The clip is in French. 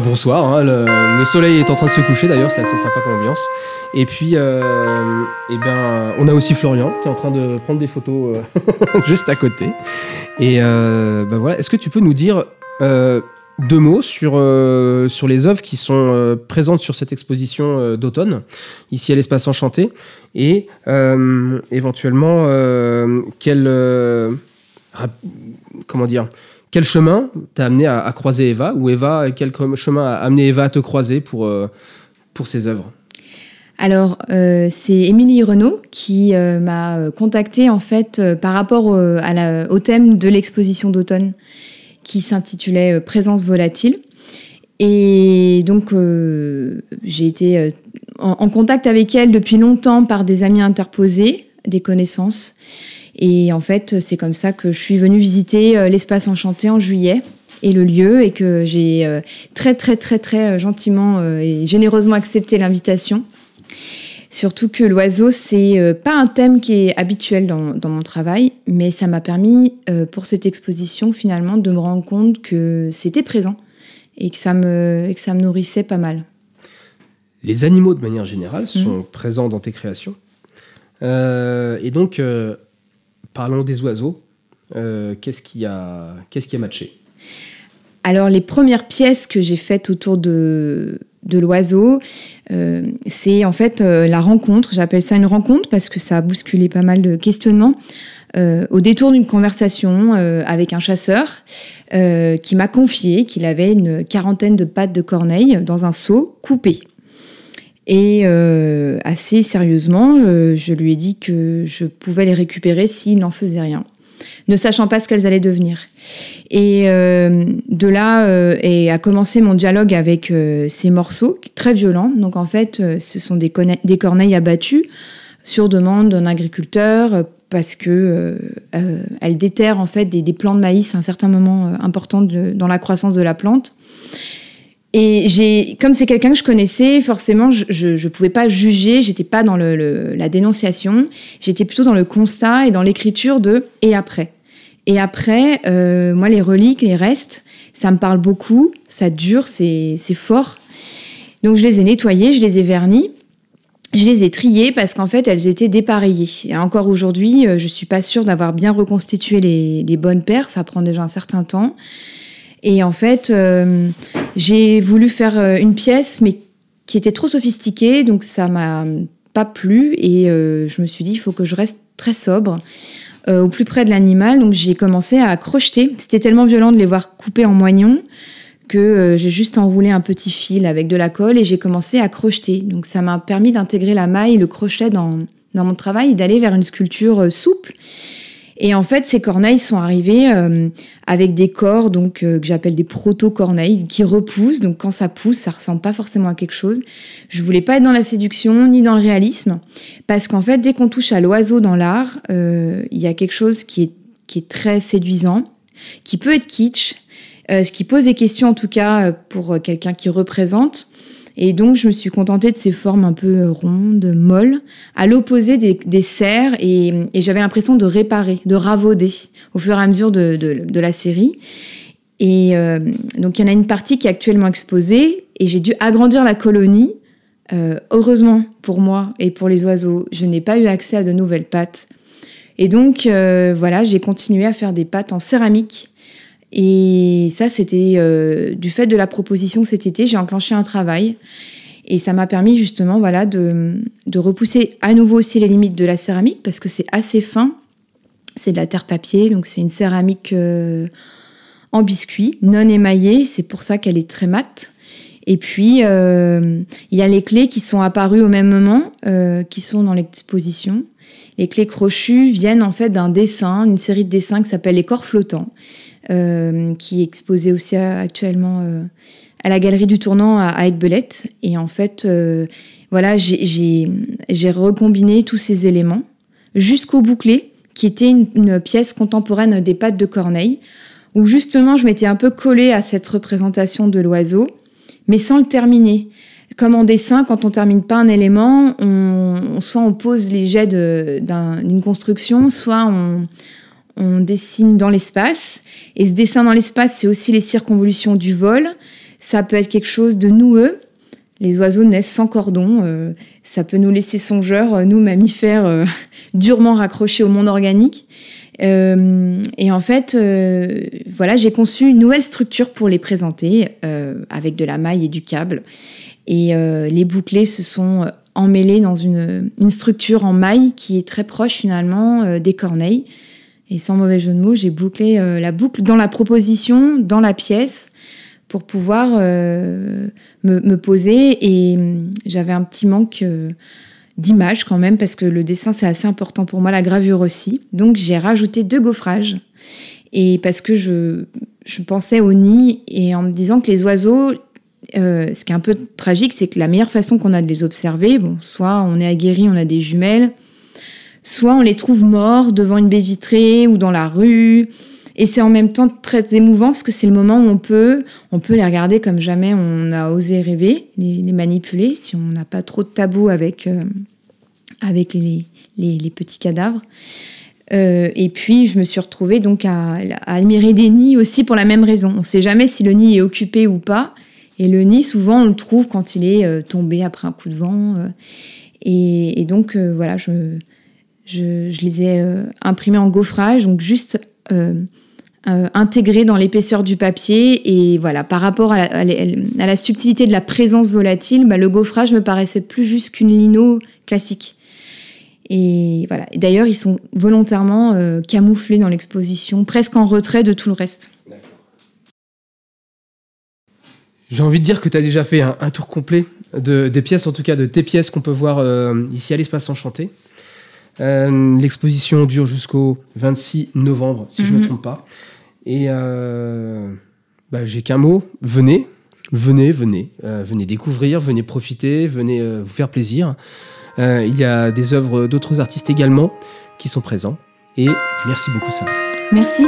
bonsoir. Hein, le, soleil est en train de se coucher d'ailleurs, c'est assez sympa comme ambiance. Et puis, euh, eh ben, on a aussi Florian qui est en train de prendre des photos euh, juste à côté. Et euh, ben voilà, est-ce que tu peux nous dire deux mots sur, sur les œuvres qui sont présentes sur cette exposition d'automne, ici à l'Espace Enchanté, et éventuellement, quel, comment dire, quel chemin t'a amené à, croiser Eva Ou Eva, quel chemin a amené Eva à te croiser pour, euh, pour ses œuvres? Alors, euh, c'est Émilie Renaud qui euh, m'a contactée en fait par rapport au thème de l'exposition d'automne qui s'intitulait Présence volatile. Et donc, j'ai été en, contact avec elle depuis longtemps par des amis interposés, des connaissances. Et en fait, c'est comme ça que je suis venue visiter euh, l'espace enchanté en juillet et le lieu et que j'ai euh, très très très très euh, gentiment et généreusement accepté l'invitation. Surtout que l'oiseau, c'est pas un thème qui est habituel dans, mon travail, mais ça m'a permis pour cette exposition finalement de me rendre compte que c'était présent et que ça me, que ça me nourrissait pas mal. Les animaux de manière générale sont mmh. présents dans tes créations. et donc, Parlons des oiseaux. Euh, qu'est-ce qui a, matché Alors les premières pièces que j'ai faites autour de, de l'oiseau, euh, c'est en fait euh, la rencontre. J'appelle ça une rencontre parce que ça a bousculé pas mal de questionnements. au détour d'une conversation avec un chasseur qui m'a confié qu'il avait une quarantaine de pattes de corneille dans un seau coupé. Et euh, assez sérieusement, euh, je lui ai dit que je pouvais les récupérer s'il n'en faisait rien, ne sachant pas ce qu'elles allaient devenir. Et euh, de là et a commencé mon dialogue avec ces morceaux très violents. Donc en fait, ce sont des, des corneilles abattues sur demande d'un agriculteur parce que elles déterrent en fait des, des, plants de maïs à un certain moment important dans la croissance de la plante. Et j'ai, comme c'est quelqu'un que je connaissais, forcément, je ne pouvais pas juger, j'étais pas dans le, la dénonciation, j'étais plutôt dans le constat et dans l'écriture de et après. Et après, euh, moi, les reliques, les restes, ça me parle beaucoup, ça dure, c'est fort. Donc je les ai nettoyés, je les ai vernis, je les ai triés parce qu'en fait, elles étaient dépareillées. Et encore aujourd'hui, euh, je suis pas sûre d'avoir bien reconstitué les, les bonnes paires, ça prend déjà un certain temps. Et en fait, euh, j'ai voulu faire euh, une pièce, mais qui était trop sophistiquée, donc ça m'a pas plu. Et euh, je me suis dit, il faut que je reste très sobre, au plus près de l'animal. Donc j'ai commencé à crocheter. C'était tellement violent de les voir couper en moignons que j'ai juste enroulé un petit fil avec de la colle et j'ai commencé à crocheter. Donc ça m'a permis d'intégrer la maille le crochet dans, dans mon travail et d'aller vers une sculpture souple et en fait, ces corneilles sont arrivées euh, avec des corps donc euh, que j'appelle des proto-corneilles qui repoussent. Donc quand ça pousse, ça ressemble pas forcément à quelque chose. Je voulais pas être dans la séduction ni dans le réalisme parce qu'en fait, dès qu'on touche à l'oiseau dans l'art, euh, il y a quelque chose qui est qui est très séduisant, qui peut être kitsch, ce qui pose des questions en tout cas pour quelqu'un qui représente. Et donc, je me suis contentée de ces formes un peu rondes, molles, à l'opposé des, serres, et, j'avais l'impression de réparer, de ravauder au fur et à mesure de, la série. Et euh, donc, il y en a une partie qui est actuellement exposée, et j'ai dû agrandir la colonie. Euh, heureusement pour moi et pour les oiseaux, je n'ai pas eu accès à de nouvelles pattes. Et donc, euh, voilà, j'ai continué à faire des pattes en céramique et ça, c'était euh, du fait de la proposition cet été, j'ai enclenché un travail. Et ça m'a permis justement voilà, de, repousser à nouveau aussi les limites de la céramique parce que c'est assez fin. C'est de la terre-papier, donc c'est une céramique euh, en biscuit, non émaillée. C'est pour ça qu'elle est très mate. Et puis, euh, il y a les clés qui sont apparues au même moment, qui sont dans l'exposition. Les clés crochues viennent en fait d'un dessin, une série de dessins qui s'appelle Les corps flottants. Euh, qui est exposé aussi actuellement euh, à la galerie du tournant à, à Et en fait, euh, voilà, j'ai recombiné tous ces éléments jusqu'au bouclé, qui était une, pièce contemporaine des pattes de Corneille, où justement je m'étais un peu collée à cette représentation de l'oiseau, mais sans le terminer. Comme en dessin, quand on termine pas un élément, on, soit on pose les jets d'une construction, soit on, dessine dans l'espace. Et ce dessin dans l'espace, c'est aussi les circonvolutions du vol. Ça peut être quelque chose de noueux. Les oiseaux naissent sans cordon. euh, ça peut nous laisser songeurs, euh, nous mammifères euh, durement raccrochés au monde organique. Et en fait, voilà, j'ai conçu une nouvelle structure pour les présenter avec de la maille et du câble. Et euh, les bouclés se sont euh, emmêlés dans une, structure en maille qui est très proche finalement euh, des corneilles. Et sans mauvais jeu de mots, j'ai bouclé la boucle dans la proposition, dans la pièce, pour pouvoir me, poser. Et hum, j'avais un petit manque d'image quand même, parce que le dessin, c'est assez important pour moi, la gravure aussi. Donc j'ai rajouté deux gaufrages. Et parce que je pensais au nid, et en me disant que les oiseaux, euh, ce qui est un peu tragique, c'est que la meilleure façon qu'on a de les observer, bon, soit on est aguerri, on a des jumelles, soit on les trouve morts devant une baie vitrée ou dans la rue. Et c'est en même temps très émouvant parce que c'est le moment où on peut, on peut les regarder comme jamais on a osé rêver, les, manipuler, si on n'a pas trop de tabou avec, euh, avec les, petits cadavres. Euh, et puis, je me suis retrouvée donc à admirer des nids aussi pour la même raison. On ne sait jamais si le nid est occupé ou pas. Et le nid, souvent, on le trouve quand il est euh, tombé après un coup de vent. euh. et, donc, euh, voilà, je, les ai imprimés en gaufrage, donc juste intégrés dans l'épaisseur du papier. Et voilà, par rapport à la, subtilité de la présence volatile, bah, le gaufrage me paraissait plus juste qu'une lino classique. Et voilà. D'ailleurs, ils sont volontairement camouflés dans l'exposition, presque en retrait de tout le reste. J'ai envie de dire que tu as déjà fait un, un tour complet de, des pièces, en tout cas de tes pièces qu'on peut voir euh, ici à l'Espace Enchanté. Euh, L'exposition dure jusqu'au 26 novembre, si je ne me Mhm. trompe pas. Et euh, bah, j'ai qu'un mot, venez, venez, venez, venez découvrir, venez profiter, venez vous faire plaisir. Il y a des œuvres d'autres artistes également qui sont présents. Et merci beaucoup, Sarah. Merci.